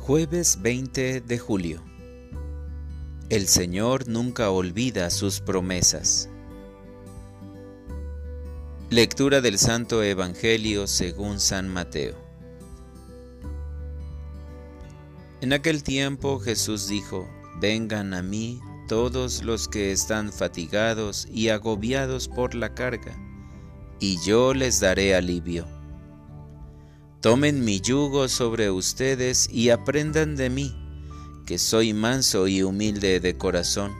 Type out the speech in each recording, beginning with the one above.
Jueves 20 de julio. El Señor nunca olvida sus promesas. Lectura del Santo Evangelio según San Mateo. En aquel tiempo Jesús dijo, Vengan a mí todos los que están fatigados y agobiados por la carga, y yo les daré alivio. Tomen mi yugo sobre ustedes y aprendan de mí, que soy manso y humilde de corazón,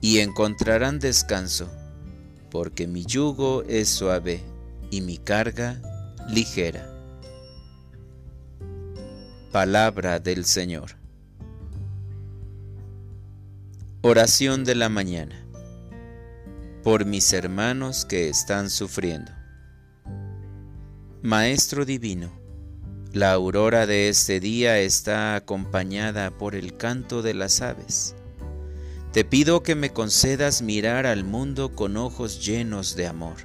y encontrarán descanso, porque mi yugo es suave y mi carga ligera. Palabra del Señor. Oración de la mañana. Por mis hermanos que están sufriendo. Maestro Divino, la aurora de este día está acompañada por el canto de las aves. Te pido que me concedas mirar al mundo con ojos llenos de amor.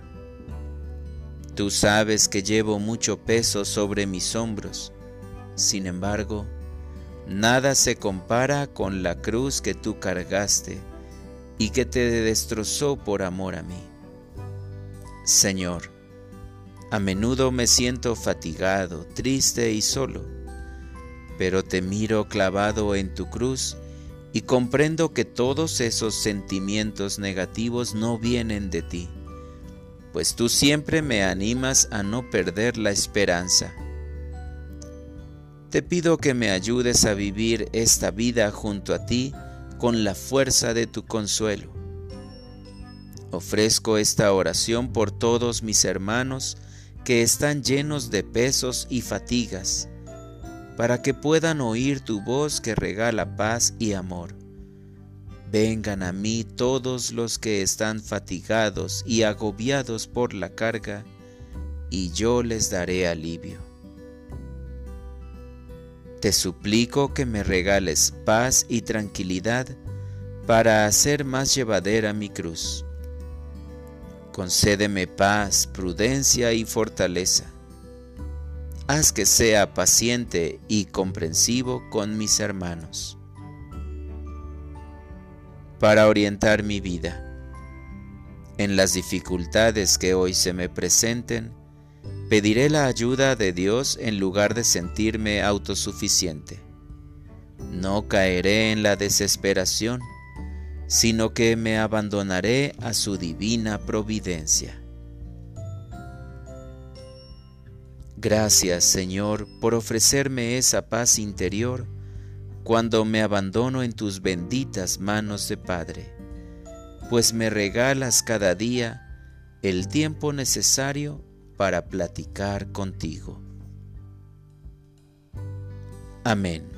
Tú sabes que llevo mucho peso sobre mis hombros, sin embargo, nada se compara con la cruz que tú cargaste y que te destrozó por amor a mí. Señor, a menudo me siento fatigado, triste y solo, pero te miro clavado en tu cruz y comprendo que todos esos sentimientos negativos no vienen de ti, pues tú siempre me animas a no perder la esperanza. Te pido que me ayudes a vivir esta vida junto a ti con la fuerza de tu consuelo. Ofrezco esta oración por todos mis hermanos, que están llenos de pesos y fatigas, para que puedan oír tu voz que regala paz y amor. Vengan a mí todos los que están fatigados y agobiados por la carga, y yo les daré alivio. Te suplico que me regales paz y tranquilidad para hacer más llevadera mi cruz concédeme paz, prudencia y fortaleza. Haz que sea paciente y comprensivo con mis hermanos. Para orientar mi vida. En las dificultades que hoy se me presenten, pediré la ayuda de Dios en lugar de sentirme autosuficiente. No caeré en la desesperación sino que me abandonaré a su divina providencia. Gracias, Señor, por ofrecerme esa paz interior cuando me abandono en tus benditas manos de Padre, pues me regalas cada día el tiempo necesario para platicar contigo. Amén.